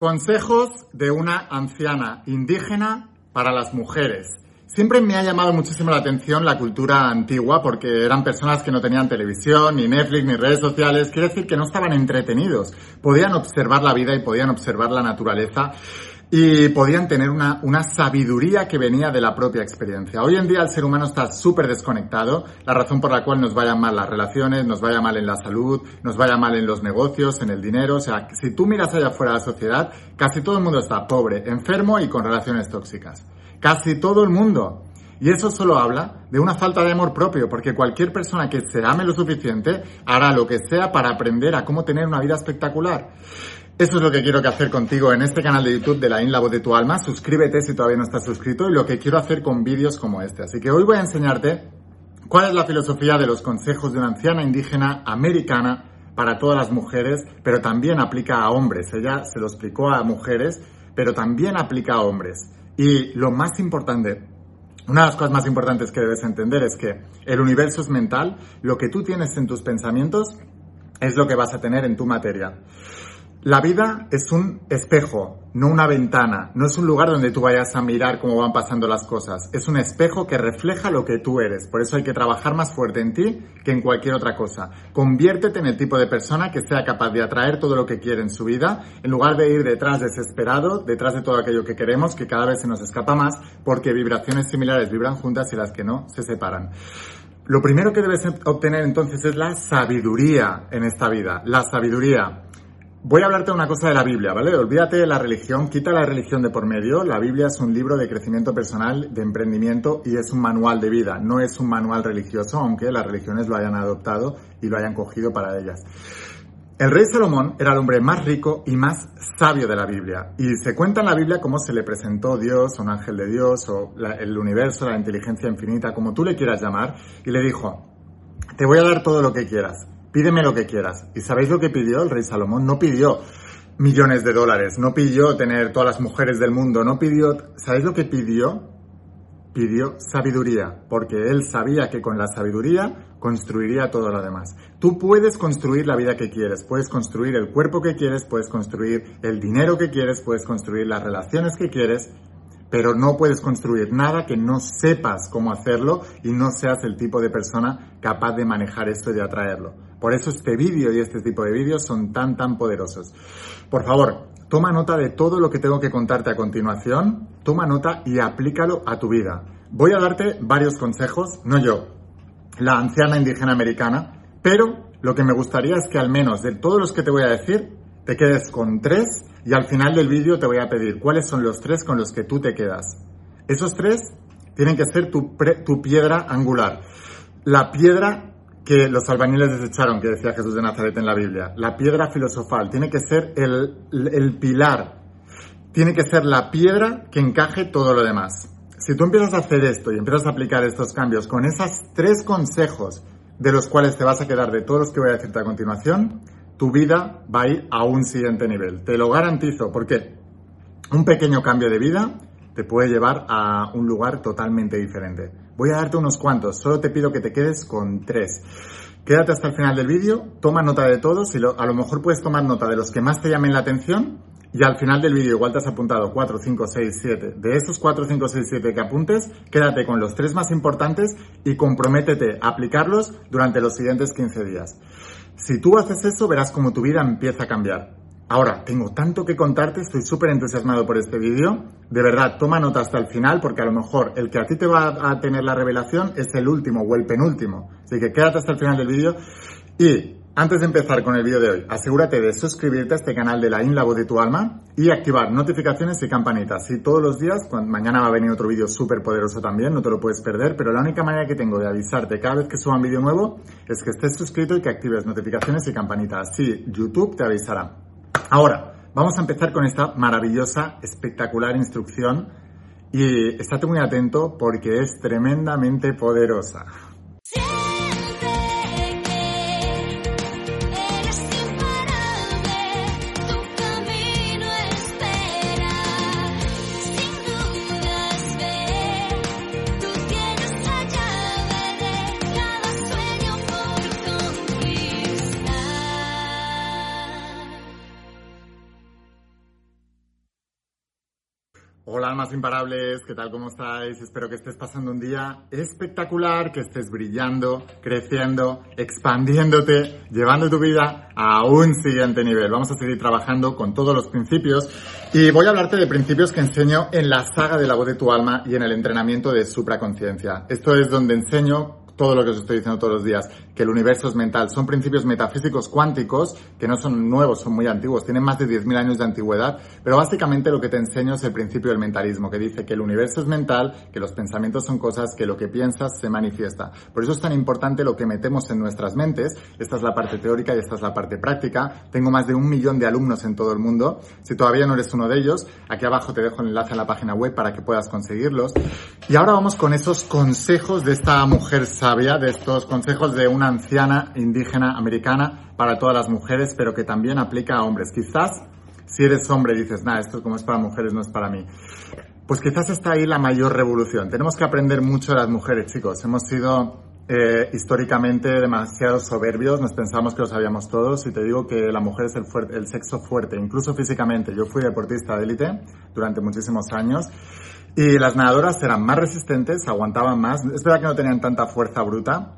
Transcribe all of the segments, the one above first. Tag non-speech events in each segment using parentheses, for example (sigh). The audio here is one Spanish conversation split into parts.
Consejos de una anciana indígena para las mujeres. Siempre me ha llamado muchísimo la atención la cultura antigua porque eran personas que no tenían televisión, ni Netflix, ni redes sociales. Quiere decir que no estaban entretenidos. Podían observar la vida y podían observar la naturaleza y podían tener una, una, sabiduría que venía de la propia experiencia. Hoy en día el ser humano está súper desconectado, la razón por la cual nos vaya mal las relaciones, nos vaya mal en la salud, nos vaya mal en los negocios, en el dinero. O sea, si tú miras allá afuera de la sociedad, casi todo el mundo está pobre, enfermo y con relaciones tóxicas. Casi todo el mundo. Y eso solo habla de una falta de amor propio, porque cualquier persona que se ame lo suficiente hará lo que sea para aprender a cómo tener una vida espectacular. Eso es lo que quiero que hacer contigo en este canal de YouTube de la In de tu Alma. Suscríbete si todavía no estás suscrito y lo que quiero hacer con vídeos como este. Así que hoy voy a enseñarte cuál es la filosofía de los consejos de una anciana indígena americana para todas las mujeres, pero también aplica a hombres. Ella se lo explicó a mujeres, pero también aplica a hombres. Y lo más importante, una de las cosas más importantes que debes entender es que el universo es mental, lo que tú tienes en tus pensamientos es lo que vas a tener en tu materia. La vida es un espejo, no una ventana, no es un lugar donde tú vayas a mirar cómo van pasando las cosas, es un espejo que refleja lo que tú eres, por eso hay que trabajar más fuerte en ti que en cualquier otra cosa. Conviértete en el tipo de persona que sea capaz de atraer todo lo que quiere en su vida, en lugar de ir detrás desesperado, detrás de todo aquello que queremos, que cada vez se nos escapa más, porque vibraciones similares vibran juntas y las que no se separan. Lo primero que debes obtener entonces es la sabiduría en esta vida, la sabiduría. Voy a hablarte de una cosa de la Biblia, ¿vale? Olvídate de la religión, quita la religión de por medio. La Biblia es un libro de crecimiento personal, de emprendimiento y es un manual de vida, no es un manual religioso, aunque las religiones lo hayan adoptado y lo hayan cogido para ellas. El rey Salomón era el hombre más rico y más sabio de la Biblia. Y se cuenta en la Biblia cómo se le presentó Dios, un ángel de Dios, o el universo, la inteligencia infinita, como tú le quieras llamar, y le dijo, te voy a dar todo lo que quieras, pídeme lo que quieras. ¿Y sabéis lo que pidió el rey Salomón? No pidió millones de dólares, no pidió tener todas las mujeres del mundo, no pidió... ¿Sabéis lo que pidió? Pidió sabiduría, porque él sabía que con la sabiduría construiría todo lo demás. Tú puedes construir la vida que quieres, puedes construir el cuerpo que quieres, puedes construir el dinero que quieres, puedes construir las relaciones que quieres, pero no puedes construir nada que no sepas cómo hacerlo y no seas el tipo de persona capaz de manejar esto y de atraerlo. Por eso este vídeo y este tipo de vídeos son tan, tan poderosos. Por favor, toma nota de todo lo que tengo que contarte a continuación, toma nota y aplícalo a tu vida. Voy a darte varios consejos, no yo, la anciana indígena americana, pero lo que me gustaría es que al menos de todos los que te voy a decir, te quedes con tres y al final del vídeo te voy a pedir cuáles son los tres con los que tú te quedas. Esos tres tienen que ser tu, piedra angular. La piedra que los albañiles desecharon, que decía Jesús de Nazaret en la Biblia. La piedra filosofal tiene que ser el, el pilar, tiene que ser la piedra que encaje todo lo demás. Si tú empiezas a hacer esto y empiezas a aplicar estos cambios con esos tres consejos de los cuales te vas a quedar de todos los que voy a decirte a continuación, tu vida va a ir a un siguiente nivel. Te lo garantizo, porque un pequeño cambio de vida te puede llevar a un lugar totalmente diferente. Voy a darte unos cuantos, solo te pido que te quedes con tres. Quédate hasta el final del vídeo, toma nota de todos y a lo mejor puedes tomar nota de los que más te llamen la atención y al final del vídeo igual te has apuntado 4, 5, 6, 7. De esos 4, 5, 6, 7 que apuntes, quédate con los tres más importantes y comprométete a aplicarlos durante los siguientes 15 días. Si tú haces eso, verás cómo tu vida empieza a cambiar. Ahora, tengo tanto que contarte, estoy súper entusiasmado por este vídeo. De verdad, toma nota hasta el final porque a lo mejor el que a ti te va a tener la revelación es el último o el penúltimo. Así que quédate hasta el final del vídeo. Y antes de empezar con el vídeo de hoy, asegúrate de suscribirte a este canal de la In de tu alma y activar notificaciones y campanitas. Y todos los días, mañana va a venir otro vídeo súper poderoso también, no te lo puedes perder, pero la única manera que tengo de avisarte cada vez que suba un vídeo nuevo es que estés suscrito y que actives notificaciones y campanitas. Así YouTube te avisará. Ahora, vamos a empezar con esta maravillosa, espectacular instrucción y estate muy atento porque es tremendamente poderosa. Hola, almas imparables, ¿qué tal? ¿Cómo estáis? Espero que estés pasando un día espectacular, que estés brillando, creciendo, expandiéndote, llevando tu vida a un siguiente nivel. Vamos a seguir trabajando con todos los principios y voy a hablarte de principios que enseño en la saga de la voz de tu alma y en el entrenamiento de supraconciencia. Esto es donde enseño todo lo que os estoy diciendo todos los días, que el universo es mental. Son principios metafísicos cuánticos que no son nuevos, son muy antiguos, tienen más de 10.000 años de antigüedad, pero básicamente lo que te enseño es el principio del mentalismo, que dice que el universo es mental, que los pensamientos son cosas, que lo que piensas se manifiesta. Por eso es tan importante lo que metemos en nuestras mentes. Esta es la parte teórica y esta es la parte práctica. Tengo más de un millón de alumnos en todo el mundo. Si todavía no eres uno de ellos, aquí abajo te dejo el enlace a la página web para que puedas conseguirlos. Y ahora vamos con esos consejos de esta mujer sabia, de estos consejos de una anciana indígena americana para todas las mujeres, pero que también aplica a hombres. Quizás si eres hombre dices, nada, esto como es para mujeres no es para mí. Pues quizás está ahí la mayor revolución. Tenemos que aprender mucho de las mujeres, chicos. Hemos sido eh, históricamente demasiado soberbios, nos pensamos que lo sabíamos todos y te digo que la mujer es el, el sexo fuerte, incluso físicamente. Yo fui deportista de élite durante muchísimos años y las nadadoras eran más resistentes, aguantaban más. Es verdad que no tenían tanta fuerza bruta,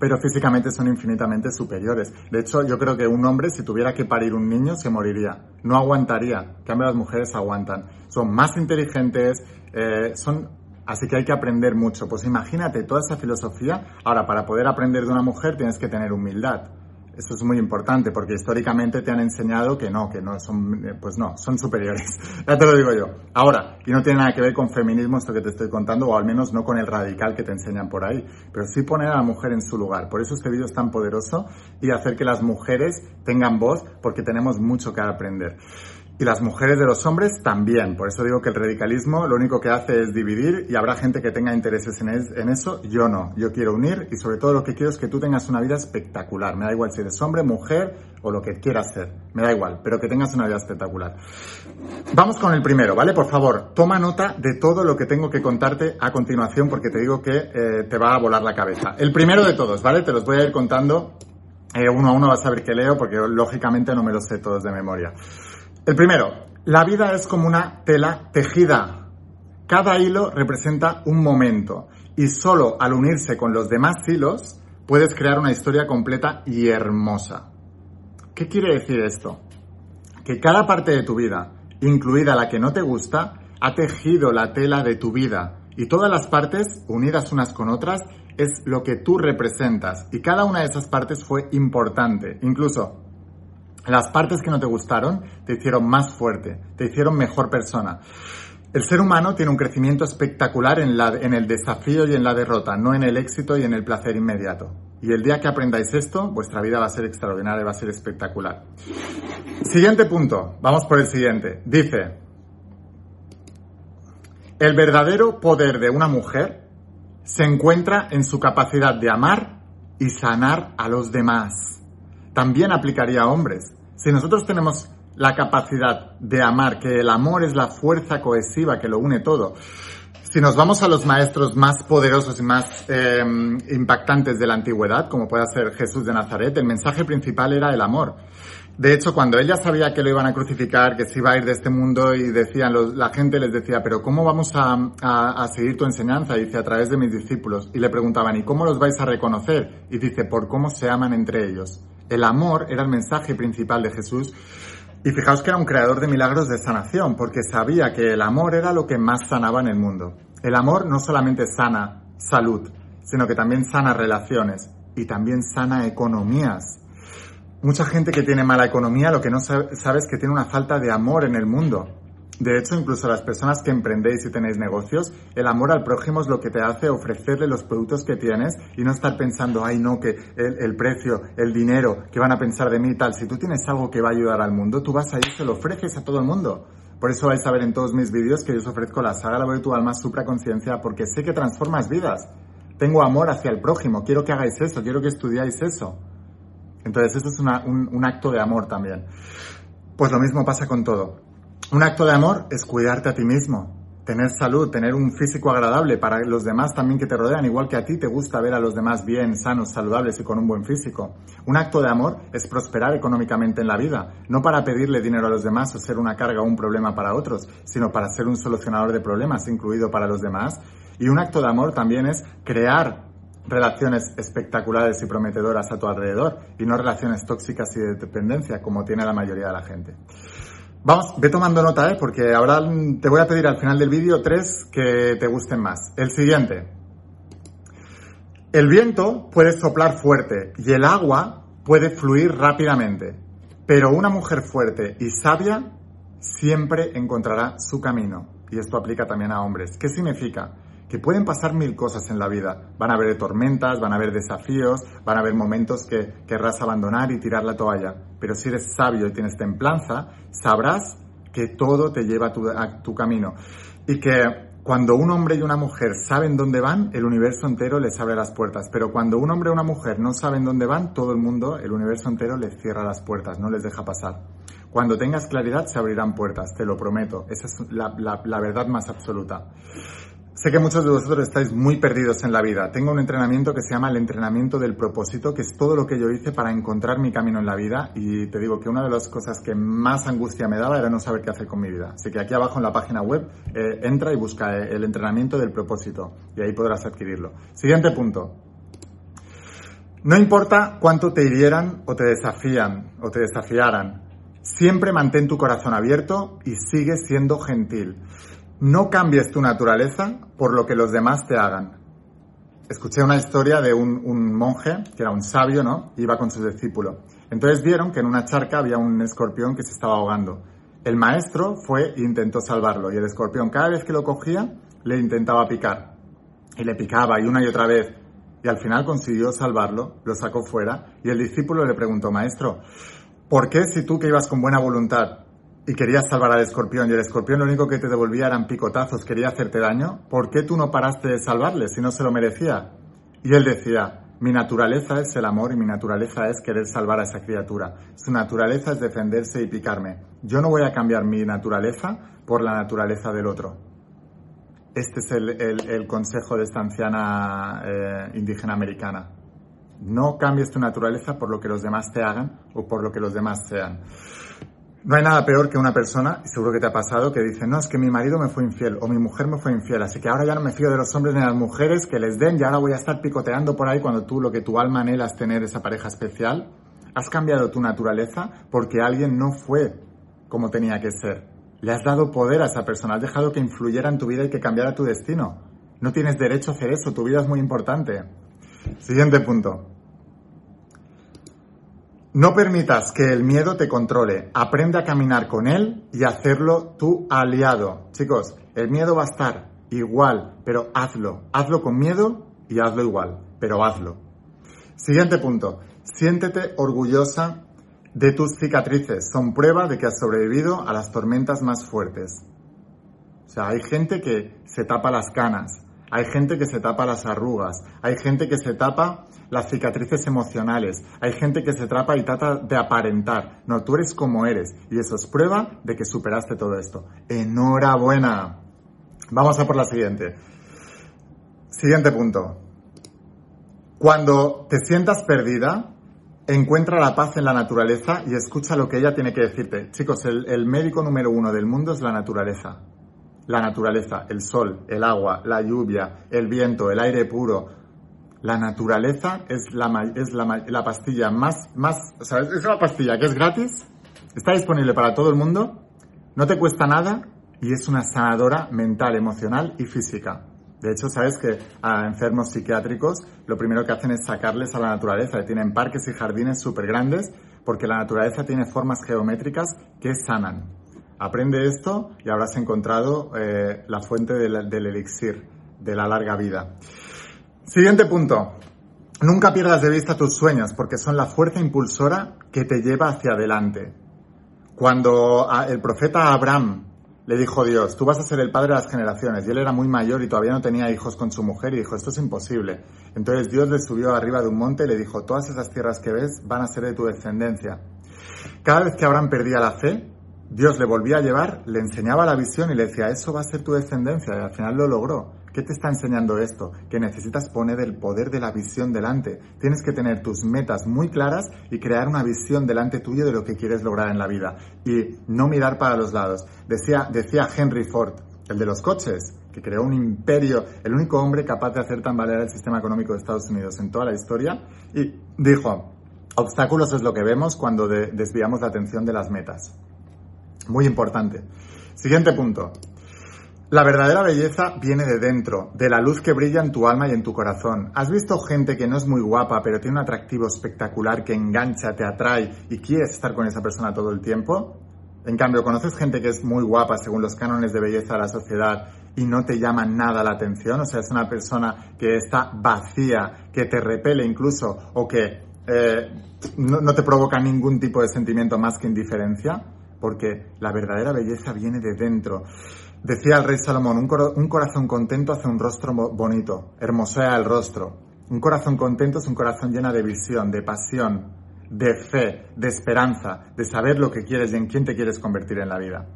pero físicamente son infinitamente superiores. De hecho, yo creo que un hombre, si tuviera que parir un niño, se moriría. No aguantaría. En cambio, las mujeres aguantan. Son más inteligentes, eh, son... Así que hay que aprender mucho. Pues imagínate toda esa filosofía. Ahora, para poder aprender de una mujer tienes que tener humildad. Eso es muy importante porque históricamente te han enseñado que no, que no son, eh, pues no, son superiores. (laughs) ya te lo digo yo. Ahora, y no tiene nada que ver con feminismo esto que te estoy contando, o al menos no con el radical que te enseñan por ahí, pero sí poner a la mujer en su lugar. Por eso este vídeo es tan poderoso y hacer que las mujeres tengan voz porque tenemos mucho que aprender. Y las mujeres de los hombres también. Por eso digo que el radicalismo lo único que hace es dividir y habrá gente que tenga intereses en, eso. Yo no. Yo quiero unir y sobre todo lo que quiero es que tú tengas una vida espectacular. Me da igual si eres hombre, mujer o lo que quieras ser. Me da igual, pero que tengas una vida espectacular. Vamos con el primero, ¿vale? Por favor, toma nota de todo lo que tengo que contarte a continuación porque te digo que eh, te va a volar la cabeza. El primero de todos, ¿vale? Te los voy a ir contando eh, uno a uno, vas a ver qué leo porque lógicamente no me los sé todos de memoria. El primero, la vida es como una tela tejida. Cada hilo representa un momento y solo al unirse con los demás hilos puedes crear una historia completa y hermosa. ¿Qué quiere decir esto? Que cada parte de tu vida, incluida la que no te gusta, ha tejido la tela de tu vida y todas las partes, unidas unas con otras, es lo que tú representas y cada una de esas partes fue importante. Incluso las partes que no te gustaron te hicieron más fuerte, te hicieron mejor persona. El ser humano tiene un crecimiento espectacular en, la, en, el desafío y en la derrota, no en el éxito y en el placer inmediato. Y el día que aprendáis esto, vuestra vida va a ser extraordinaria, va a ser espectacular. Siguiente punto, vamos por el siguiente. Dice, el verdadero poder de una mujer se encuentra en su capacidad de amar y sanar a los demás también aplicaría a hombres. Si nosotros tenemos la capacidad de amar, que el amor es la fuerza cohesiva que lo une todo, si nos vamos a los maestros más poderosos y más eh, impactantes de la antigüedad, como puede ser Jesús de Nazaret, el mensaje principal era el amor. De hecho, cuando ella sabía que lo iban a crucificar, que se iba a ir de este mundo y decían, la gente les decía, pero ¿cómo vamos a, a, seguir tu enseñanza? Dice, a través de mis discípulos. Y le preguntaban, ¿y cómo los vais a reconocer? Y dice, por cómo se aman entre ellos. El amor era el mensaje principal de Jesús. Y fijaos que era un creador de milagros de sanación, porque sabía que el amor era lo que más sanaba en el mundo. El amor no solamente sana salud, sino que también sana relaciones y también sana economías. Mucha gente que tiene mala economía lo que no sabe, es que tiene una falta de amor en el mundo. De hecho, incluso las personas que emprendéis y tenéis negocios, el amor al prójimo es lo que te hace ofrecerle los productos que tienes y no estar pensando, ay no, que el, precio, el dinero, que van a pensar de mí y tal. Si tú tienes algo que va a ayudar al mundo, tú vas a ir y se lo ofreces a todo el mundo. Por eso vais a ver en todos mis vídeos que yo os ofrezco la saga La voz de tu alma supraconciencia porque sé que transformas vidas. Tengo amor hacia el prójimo, quiero que hagáis eso, quiero que estudiáis eso. Entonces, esto es un acto de amor también. Pues lo mismo pasa con todo. Un acto de amor es cuidarte a ti mismo. tener salud, tener un físico agradable para los demás también que te rodean, igual que a ti te gusta ver a los demás bien, sanos, saludables y con un buen físico. Un acto de amor es prosperar económicamente en la vida, no para pedirle dinero a los demás o ser una carga o un problema para otros, sino para ser un solucionador de problemas, incluido para los demás. Y un acto de amor también es crear relaciones espectaculares y prometedoras a tu alrededor y no relaciones tóxicas y de dependencia como tiene la mayoría de la gente. Vamos, ve tomando nota, ¿eh? porque ahora te voy a pedir al final del vídeo tres que te gusten más. El siguiente. El viento puede soplar fuerte y el agua puede fluir rápidamente, pero una mujer fuerte y sabia siempre encontrará su camino. Y esto aplica también a hombres. ¿Qué significa? Que pueden pasar mil cosas en la vida. Van a haber tormentas, van a haber desafíos, van a haber momentos que querrás abandonar y tirar la toalla. Pero si eres sabio y tienes templanza, sabrás que todo te lleva a tu, camino. Y que cuando un hombre y una mujer saben dónde van, el universo entero les abre las puertas. Pero cuando un hombre y una mujer no saben dónde van, todo el mundo, el universo entero les cierra las puertas, no les deja pasar. Cuando tengas claridad se abrirán puertas, te lo prometo. Esa es la verdad más absoluta. Sé que muchos de vosotros estáis muy perdidos en la vida. Tengo un entrenamiento que se llama el entrenamiento del propósito, que es todo lo que yo hice para encontrar mi camino en la vida. Y te digo que una de las cosas que más angustia me daba era no saber qué hacer con mi vida. Así que aquí abajo en la página web eh, entra y busca eh, el entrenamiento del propósito y ahí podrás adquirirlo. Siguiente punto. No importa cuánto te hirieran o te desafían o te desafiaran, siempre mantén tu corazón abierto y sigue siendo gentil. No cambies tu naturaleza por lo que los demás te hagan. Escuché una historia de un, monje, que era un sabio, ¿no? Iba con su discípulo. Entonces vieron que en una charca había un escorpión que se estaba ahogando. El maestro fue e intentó salvarlo y el escorpión cada vez que lo cogía le intentaba picar. Y le picaba y una y otra vez. Y al final consiguió salvarlo, lo sacó fuera y el discípulo le preguntó, maestro, ¿por qué si tú que ibas con buena voluntad y querías salvar al escorpión y el escorpión lo único que te devolvía eran picotazos, quería hacerte daño, ¿por qué tú no paraste de salvarle si no se lo merecía? Y él decía, mi naturaleza es el amor y mi naturaleza es querer salvar a esa criatura. Su naturaleza es defenderse y picarme. Yo no voy a cambiar mi naturaleza por la naturaleza del otro. Este es el, consejo de esta anciana eh, indígena americana. No cambies tu naturaleza por lo que los demás te hagan o por lo que los demás sean. No hay nada peor que una persona, y seguro que te ha pasado, que dice, no, es que mi marido me fue infiel o mi mujer me fue infiel, así que ahora ya no me fío de los hombres ni de las mujeres que les den y ahora voy a estar picoteando por ahí cuando tú lo que tu alma anhela es tener esa pareja especial. Has cambiado tu naturaleza porque alguien no fue como tenía que ser. Le has dado poder a esa persona, has dejado que influyera en tu vida y que cambiara tu destino. No tienes derecho a hacer eso, tu vida es muy importante. Siguiente punto. No permitas que el miedo te controle. Aprende a caminar con él y hacerlo tu aliado. Chicos, el miedo va a estar igual, pero hazlo. Hazlo con miedo y hazlo igual, pero hazlo. Siguiente punto. Siéntete orgullosa de tus cicatrices. Son prueba de que has sobrevivido a las tormentas más fuertes. O sea, hay gente que se tapa las canas, hay gente que se tapa las arrugas, hay gente que se tapa las cicatrices emocionales. Hay gente que se trapa y trata de aparentar. No, tú eres como eres. Y eso es prueba de que superaste todo esto. Enhorabuena. Vamos a por la siguiente. Siguiente punto. Cuando te sientas perdida, encuentra la paz en la naturaleza y escucha lo que ella tiene que decirte. Chicos, el, el médico número uno del mundo es la naturaleza la naturaleza, el sol, el agua, la lluvia, el viento, el aire puro, la naturaleza es la, es la, pastilla más, más, ¿sabes? Es una pastilla que es gratis, está disponible para todo el mundo, no te cuesta nada y es una sanadora mental, emocional y física. De hecho, sabes que a enfermos psiquiátricos lo primero que hacen es sacarles a la naturaleza. Tienen parques y jardines súper grandes porque la naturaleza tiene formas geométricas que sanan. Aprende esto y habrás encontrado eh, la fuente del, del elixir de la larga vida. Siguiente punto. Nunca pierdas de vista tus sueños porque son la fuerza impulsora que te lleva hacia adelante. Cuando el profeta Abraham le dijo Dios, tú vas a ser el padre de las generaciones, y él era muy mayor y todavía no tenía hijos con su mujer y dijo, esto es imposible. Entonces Dios le subió arriba de un monte y le dijo, todas esas tierras que ves van a ser de tu descendencia. Cada vez que Abraham perdía la fe, Dios le volvía a llevar, le enseñaba la visión y le decía, eso va a ser tu descendencia. Y al final lo logró. ¿Qué te está enseñando esto? Que necesitas poner el poder de la visión delante. Tienes que tener tus metas muy claras y crear una visión delante tuyo de lo que quieres lograr en la vida. Y no mirar para los lados. Decía, decía Henry Ford, el de los coches, que creó un imperio, el único hombre capaz de hacer tambalear el sistema económico de Estados Unidos en toda la historia. Y dijo, obstáculos es lo que vemos cuando desviamos la atención de las metas. Muy importante. Siguiente punto. La verdadera belleza viene de dentro, de la luz que brilla en tu alma y en tu corazón. ¿Has visto gente que no es muy guapa, pero tiene un atractivo espectacular que engancha, te atrae y quieres estar con esa persona todo el tiempo? En cambio, ¿conoces gente que es muy guapa según los cánones de belleza de la sociedad y no te llama nada la atención? O sea, es una persona que está vacía, que te repele incluso o que eh, no, no te provoca ningún tipo de sentimiento más que indiferencia, porque la verdadera belleza viene de dentro. Decía el rey Salomón, un, corazón contento hace un rostro bonito, hermosea el rostro. Un corazón contento es un corazón lleno de visión, de pasión, de fe, de esperanza, de saber lo que quieres y en quién te quieres convertir en la vida.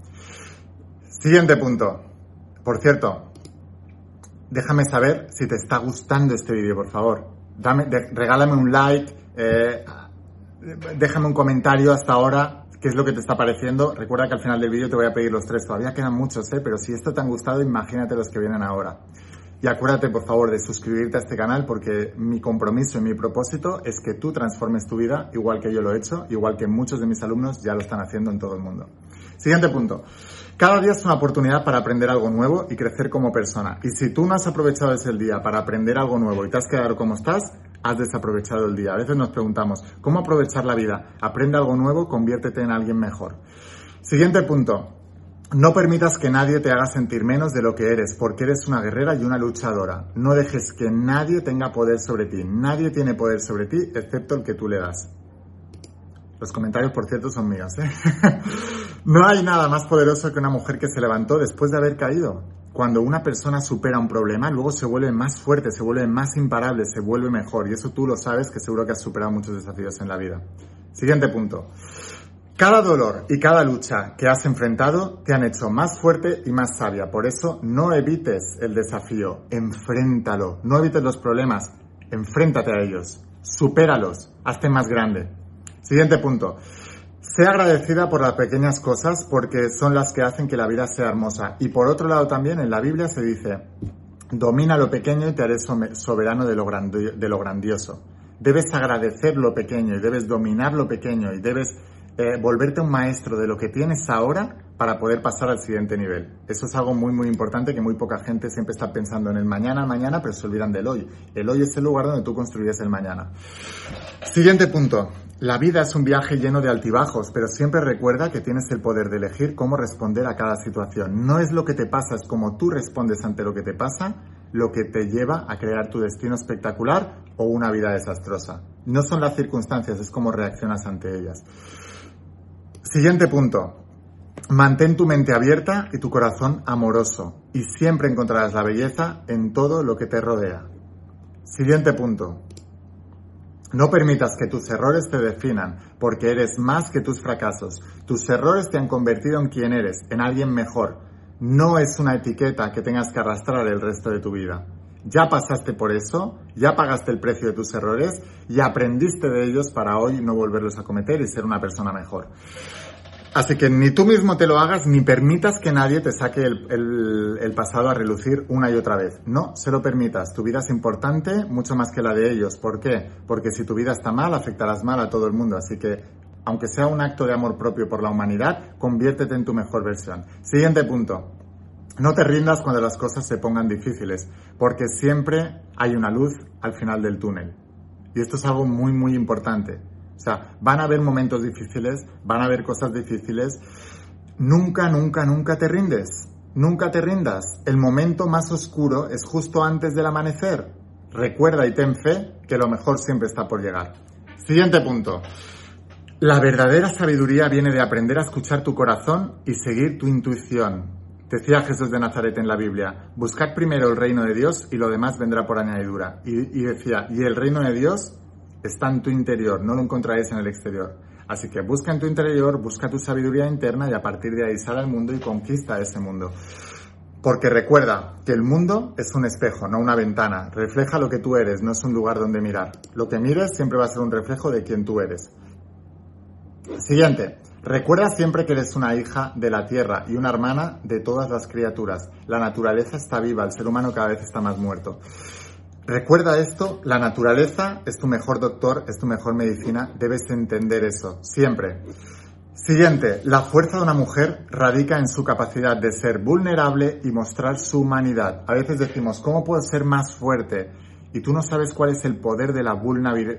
Siguiente punto. Por cierto, déjame saber si te está gustando este vídeo, por favor. Dame, regálame un like, eh, déjame un comentario hasta ahora qué es lo que te está pareciendo. Recuerda que al final del vídeo te voy a pedir los tres. Todavía quedan muchos, ¿eh? pero si esto te han gustado, imagínate los que vienen ahora. Y acuérdate, por favor, de suscribirte a este canal porque mi compromiso y mi propósito es que tú transformes tu vida igual que yo lo he hecho, igual que muchos de mis alumnos ya lo están haciendo en todo el mundo. Siguiente punto. Cada día es una oportunidad para aprender algo nuevo y crecer como persona. Y si tú no has aprovechado ese día para aprender algo nuevo y te has quedado como estás, has desaprovechado el día. A veces nos preguntamos, ¿cómo aprovechar la vida? Aprende algo nuevo, conviértete en alguien mejor. Siguiente punto. No permitas que nadie te haga sentir menos de lo que eres, porque eres una guerrera y una luchadora. No dejes que nadie tenga poder sobre ti. Nadie tiene poder sobre ti excepto el que tú le das. Los comentarios, por cierto, son míos. ¿eh? (laughs) no hay nada más poderoso que una mujer que se levantó después de haber caído cuando una persona supera un problema, luego se vuelve más fuerte, se vuelve más imparable, se vuelve mejor. Y eso tú lo sabes, que seguro que has superado muchos desafíos en la vida. Siguiente punto. Cada dolor y cada lucha que has enfrentado te han hecho más fuerte y más sabia. Por eso no evites el desafío, enfréntalo. No evites los problemas, enfréntate a ellos. Supéralos, hazte más grande. Siguiente punto. Sea agradecida por las pequeñas cosas porque son las que hacen que la vida sea hermosa. Y por otro lado también en la Biblia se dice, domina lo pequeño y te haré soberano de lo, de lo grandioso. Debes agradecer lo pequeño y debes dominar lo pequeño y debes eh, volverte un maestro de lo que tienes ahora para poder pasar al siguiente nivel. Eso es algo muy, muy importante que muy poca gente siempre está pensando en el mañana, mañana, pero se olvidan del hoy. El hoy es el lugar donde tú construyes el mañana. Siguiente punto. La vida es un viaje lleno de altibajos, pero siempre recuerda que tienes el poder de elegir cómo responder a cada situación. No es lo que te pasa, es como tú respondes ante lo que te pasa, lo que te lleva a crear tu destino espectacular o una vida desastrosa. No son las circunstancias, es cómo reaccionas ante ellas. Siguiente punto. Mantén tu mente abierta y tu corazón amoroso y siempre encontrarás la belleza en todo lo que te rodea. Siguiente punto. No permitas que tus errores te definan, porque eres más que tus fracasos. Tus errores te han convertido en quien eres, en alguien mejor. No es una etiqueta que tengas que arrastrar el resto de tu vida. Ya pasaste por eso, ya pagaste el precio de tus errores y aprendiste de ellos para hoy no volverlos a cometer y ser una persona mejor. Así que ni tú mismo te lo hagas ni permitas que nadie te saque el, pasado a relucir una y otra vez. No se lo permitas. Tu vida es importante mucho más que la de ellos. ¿Por qué? Porque si tu vida está mal, afectarás mal a todo el mundo. Así que, aunque sea un acto de amor propio por la humanidad, conviértete en tu mejor versión. Siguiente punto. No te rindas cuando las cosas se pongan difíciles, porque siempre hay una luz al final del túnel. Y esto es algo muy, muy importante. O sea, van a haber momentos difíciles, van a haber cosas difíciles. Nunca, nunca, nunca te rindes. Nunca te rindas. El momento más oscuro es justo antes del amanecer. Recuerda y ten fe que lo mejor siempre está por llegar. Siguiente punto. La verdadera sabiduría viene de aprender a escuchar tu corazón y seguir tu intuición. Decía Jesús de Nazaret en la Biblia, buscad primero el reino de Dios y lo demás vendrá por añadidura. Y, y decía, y el reino de Dios está en tu interior, no lo encontraréis en el exterior. Así que busca en tu interior, busca tu sabiduría interna y a partir de ahí sal al mundo y conquista ese mundo. Porque recuerda que el mundo es un espejo, no una ventana. Refleja lo que tú eres, no es un lugar donde mirar. Lo que mires siempre va a ser un reflejo de quién tú eres. Siguiente. Recuerda siempre que eres una hija de la tierra y una hermana de todas las criaturas. La naturaleza está viva, el ser humano cada vez está más muerto. Recuerda esto, la naturaleza es tu mejor doctor, es tu mejor medicina, debes entender eso, siempre. Siguiente, la fuerza de una mujer radica en su capacidad de ser vulnerable y mostrar su humanidad. A veces decimos, ¿cómo puedo ser más fuerte? Y tú no sabes cuál es el poder de la,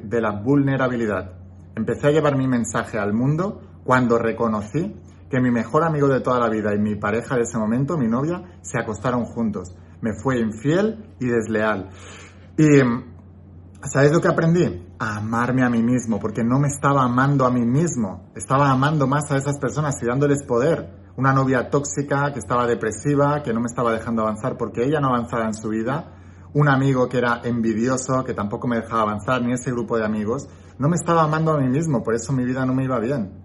de la vulnerabilidad. Empecé a llevar mi mensaje al mundo cuando reconocí que mi mejor amigo de toda la vida y mi pareja de ese momento, mi novia, se acostaron juntos. Me fue infiel y desleal. Y ¿sabes lo que aprendí? A amarme a mí mismo, porque no me estaba amando a mí mismo, estaba amando más a esas personas y dándoles poder. Una novia tóxica que estaba depresiva, que no me estaba dejando avanzar porque ella no avanzaba en su vida. Un amigo que era envidioso, que tampoco me dejaba avanzar, ni ese grupo de amigos. No me estaba amando a mí mismo, por eso mi vida no me iba bien.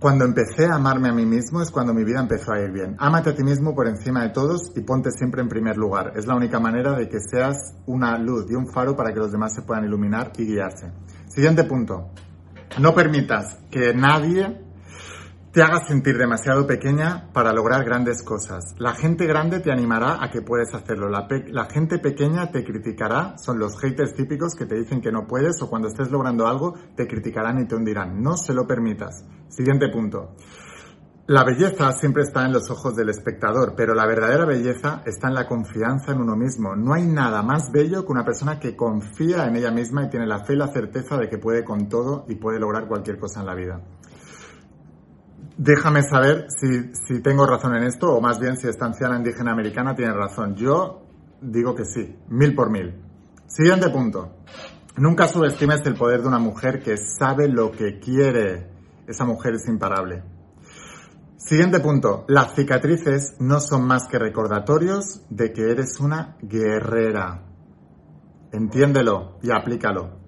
Cuando empecé a amarme a mí mismo es cuando mi vida empezó a ir bien. Ámate a ti mismo por encima de todos y ponte siempre en primer lugar. Es la única manera de que seas una luz y un faro para que los demás se puedan iluminar y guiarse. Siguiente punto. No permitas que nadie te hagas sentir demasiado pequeña para lograr grandes cosas. La gente grande te animará a que puedes hacerlo. La, la, gente pequeña te criticará. Son los haters típicos que te dicen que no puedes o cuando estés logrando algo te criticarán y te hundirán. No se lo permitas. Siguiente punto. La belleza siempre está en los ojos del espectador, pero la verdadera belleza está en la confianza en uno mismo. No hay nada más bello que una persona que confía en ella misma y tiene la fe y la certeza de que puede con todo y puede lograr cualquier cosa en la vida. Déjame saber si, tengo razón en esto o más bien si esta anciana indígena americana tiene razón. Yo digo que sí, mil por mil. Siguiente punto. Nunca subestimes el poder de una mujer que sabe lo que quiere. Esa mujer es imparable. Siguiente punto. Las cicatrices no son más que recordatorios de que eres una guerrera. Entiéndelo y aplícalo.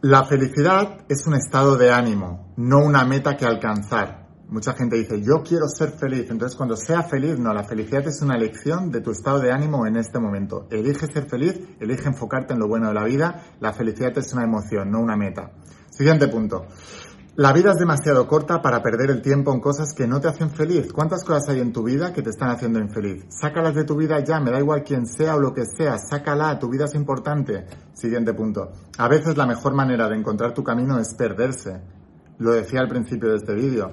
La felicidad es un estado de ánimo, no una meta que alcanzar. Mucha gente dice, yo quiero ser feliz. Entonces, cuando sea feliz, no, la felicidad es una elección de tu estado de ánimo en este momento. Elige ser feliz, elige enfocarte en lo bueno de la vida. La felicidad es una emoción, no una meta. Siguiente punto. La vida es demasiado corta para perder el tiempo en cosas que no te hacen feliz. ¿Cuántas cosas hay en tu vida que te están haciendo infeliz? Sácalas de tu vida ya, me da igual quién sea o lo que sea, sácala, tu vida es importante. Siguiente punto. A veces la mejor manera de encontrar tu camino es perderse. Lo decía al principio de este vídeo.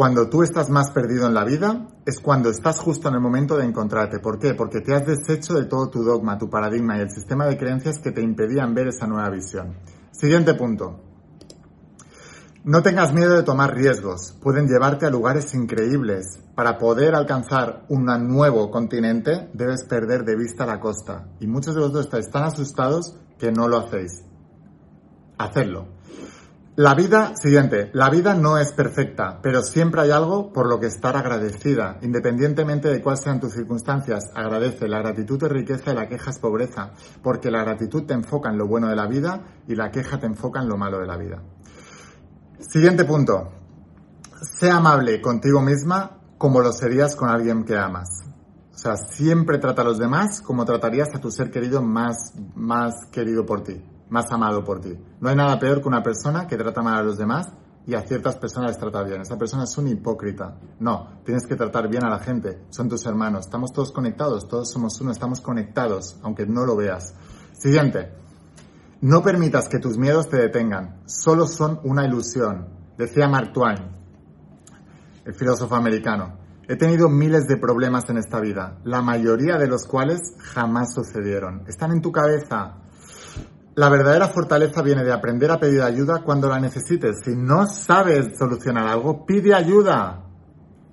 Cuando tú estás más perdido en la vida es cuando estás justo en el momento de encontrarte. ¿Por qué? Porque te has deshecho de todo tu dogma, tu paradigma y el sistema de creencias que te impedían ver esa nueva visión. Siguiente punto. No tengas miedo de tomar riesgos. Pueden llevarte a lugares increíbles. Para poder alcanzar un nuevo continente debes perder de vista la costa. Y muchos de vosotros estáis tan asustados que no lo hacéis. Hacedlo. La vida, siguiente, la vida no es perfecta, pero siempre hay algo por lo que estar agradecida, independientemente de cuáles sean tus circunstancias. Agradece, la gratitud es riqueza y la queja es pobreza, porque la gratitud te enfoca en lo bueno de la vida y la queja te enfoca en lo malo de la vida. Siguiente punto, sé amable contigo misma como lo serías con alguien que amas. O sea, siempre trata a los demás como tratarías a tu ser querido más, más querido por ti más amado por ti. No hay nada peor que una persona que trata mal a los demás y a ciertas personas les trata bien. Esa persona es un hipócrita. No, tienes que tratar bien a la gente. Son tus hermanos. Estamos todos conectados, todos somos uno, estamos conectados, aunque no lo veas. Siguiente. No permitas que tus miedos te detengan. Solo son una ilusión. Decía Mark Twain, el filósofo americano. He tenido miles de problemas en esta vida, la mayoría de los cuales jamás sucedieron. Están en tu cabeza, la verdadera fortaleza viene de aprender a pedir ayuda cuando la necesites. Si no sabes solucionar algo, pide ayuda.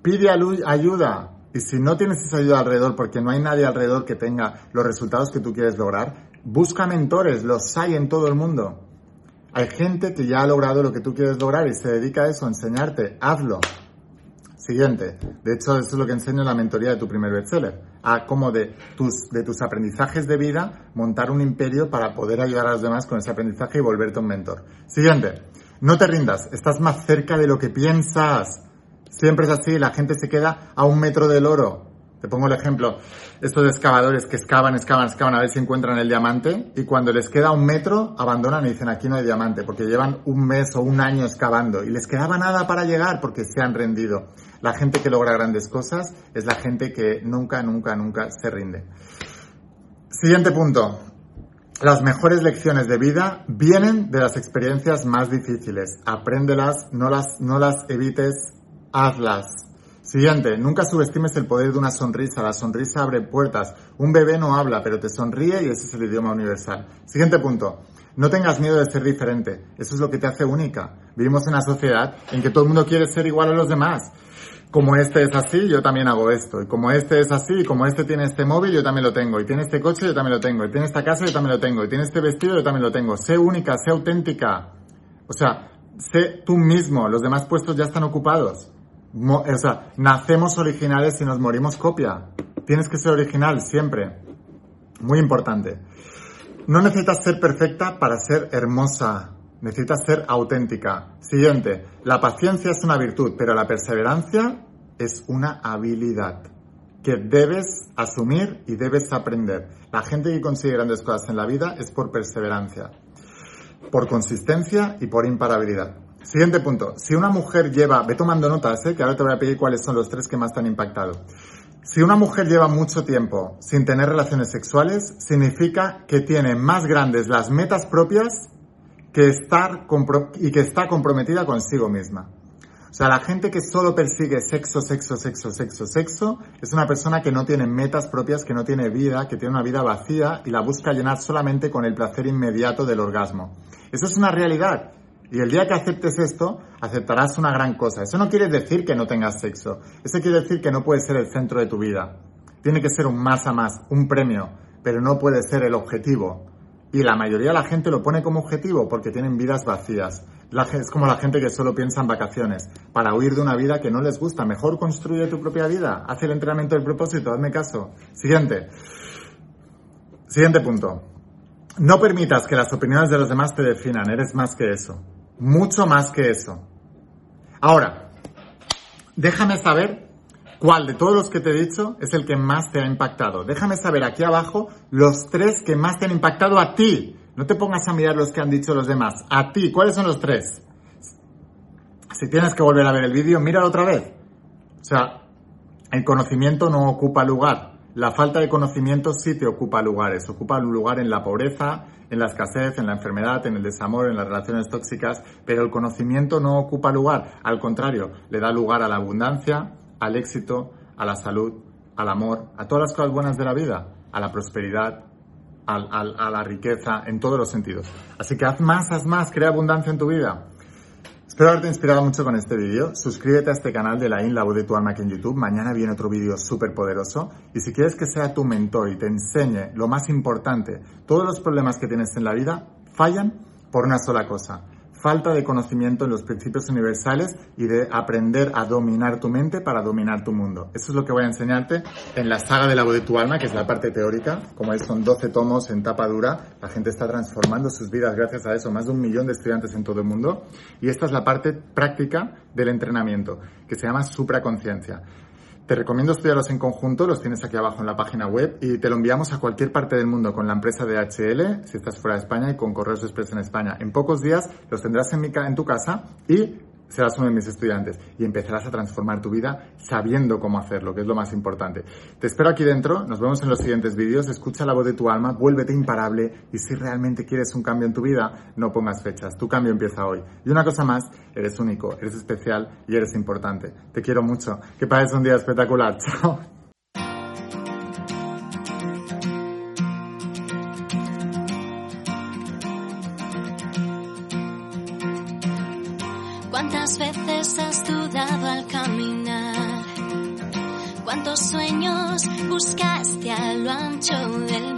Pide ayuda. Y si no tienes esa ayuda alrededor, porque no hay nadie alrededor que tenga los resultados que tú quieres lograr, busca mentores. Los hay en todo el mundo. Hay gente que ya ha logrado lo que tú quieres lograr y se dedica a eso, a enseñarte. Hazlo. Siguiente. De hecho, eso es lo que enseño en la mentoría de tu primer bestseller. A cómo de tus, de tus aprendizajes de vida montar un imperio para poder ayudar a los demás con ese aprendizaje y volverte un mentor. Siguiente. No te rindas, estás más cerca de lo que piensas. Siempre es así, la gente se queda a un metro del oro. Te pongo el ejemplo, estos excavadores que excavan, excavan, excavan a ver si encuentran el diamante y cuando les queda un metro abandonan y dicen aquí no hay diamante porque llevan un mes o un año excavando y les quedaba nada para llegar porque se han rendido. La gente que logra grandes cosas es la gente que nunca, nunca, nunca se rinde. Siguiente punto. Las mejores lecciones de vida vienen de las experiencias más difíciles. Apréndelas, no las, no las evites, hazlas. Siguiente, nunca subestimes el poder de una sonrisa. La sonrisa abre puertas. Un bebé no habla, pero te sonríe y ese es el idioma universal. Siguiente punto. No tengas miedo de ser diferente. Eso es lo que te hace única. Vivimos en una sociedad en que todo el mundo quiere ser igual a los demás. Como este es así, yo también hago esto. Y como este es así, y como este tiene este móvil, yo también lo tengo. Y tiene este coche, yo también lo tengo. Y tiene esta casa, yo también lo tengo. Y tiene este vestido, yo también lo tengo. Sé única, sé auténtica. O sea, sé tú mismo. Los demás puestos ya están ocupados o sea, nacemos originales y nos morimos copia. Tienes que ser original siempre. Muy importante. No necesitas ser perfecta para ser hermosa. Necesitas ser auténtica. Siguiente. La paciencia es una virtud, pero la perseverancia es una habilidad que debes asumir y debes aprender. La gente que consigue grandes cosas en la vida es por perseverancia, por consistencia y por imparabilidad. Siguiente punto. Si una mujer lleva, ve tomando notas, ¿eh? que ahora te voy a pedir cuáles son los tres que más te han impactado. Si una mujer lleva mucho tiempo sin tener relaciones sexuales, significa que tiene más grandes las metas propias que estar y que está comprometida consigo misma. O sea, la gente que solo persigue sexo, sexo, sexo, sexo, sexo, es una persona que no tiene metas propias, que no tiene vida, que tiene una vida vacía y la busca llenar solamente con el placer inmediato del orgasmo. Eso es una realidad. Y el día que aceptes esto, aceptarás una gran cosa. Eso no quiere decir que no tengas sexo. Eso quiere decir que no puede ser el centro de tu vida. Tiene que ser un más a más, un premio, pero no puede ser el objetivo. Y la mayoría de la gente lo pone como objetivo porque tienen vidas vacías. es como la gente que solo piensa en vacaciones, para huir de una vida que no les gusta. Mejor construye tu propia vida. Haz el entrenamiento del propósito, hazme caso. Siguiente. Siguiente punto. No permitas que las opiniones de los demás te definan. Eres más que eso mucho más que eso. Ahora, déjame saber cuál de todos los que te he dicho es el que más te ha impactado. Déjame saber aquí abajo los tres que más te han impactado a ti. No te pongas a mirar los que han dicho los demás. A ti, ¿cuáles son los tres? Si tienes que volver a ver el vídeo, míralo otra vez. O sea, el conocimiento no ocupa lugar. La falta de conocimiento sí te ocupa lugares, ocupa un lugar en la pobreza, en la escasez, en la enfermedad, en el desamor, en las relaciones tóxicas, pero el conocimiento no ocupa lugar, al contrario, le da lugar a la abundancia, al éxito, a la salud, al amor, a todas las cosas buenas de la vida, a la prosperidad, a la riqueza, en todos los sentidos. Así que haz más, haz más, crea abundancia en tu vida. Espero haberte inspirado mucho con este vídeo. Suscríbete a este canal de la IN, la voz de tu alma aquí en YouTube. Mañana viene otro vídeo súper poderoso. Y si quieres que sea tu mentor y te enseñe lo más importante, todos los problemas que tienes en la vida fallan por una sola cosa falta de conocimiento en los principios universales y de aprender a dominar tu mente para dominar tu mundo. Eso es lo que voy a enseñarte en la saga de la voz de tu alma, que es la parte teórica. Como veis, son 12 tomos en tapa dura. La gente está transformando sus vidas gracias a eso. Más de un millón de estudiantes en todo el mundo. Y esta es la parte práctica del entrenamiento, que se llama supraconciencia. Te recomiendo estudiarlos en conjunto, los tienes aquí abajo en la página web y te lo enviamos a cualquier parte del mundo con la empresa DHL, si estás fuera de España, y con Correos Express en España. En pocos días los tendrás en, mi, en tu casa y serás uno de mis estudiantes y empezarás a transformar tu vida sabiendo cómo hacerlo, que es lo más importante. Te espero aquí dentro, nos vemos en los siguientes vídeos, escucha la voz de tu alma, vuélvete imparable y si realmente quieres un cambio en tu vida, no pongas fechas, tu cambio empieza hoy. Y una cosa más, eres único, eres especial y eres importante. Te quiero mucho, que pases un día espectacular, (laughs) chao. Buscaste a lo ancho del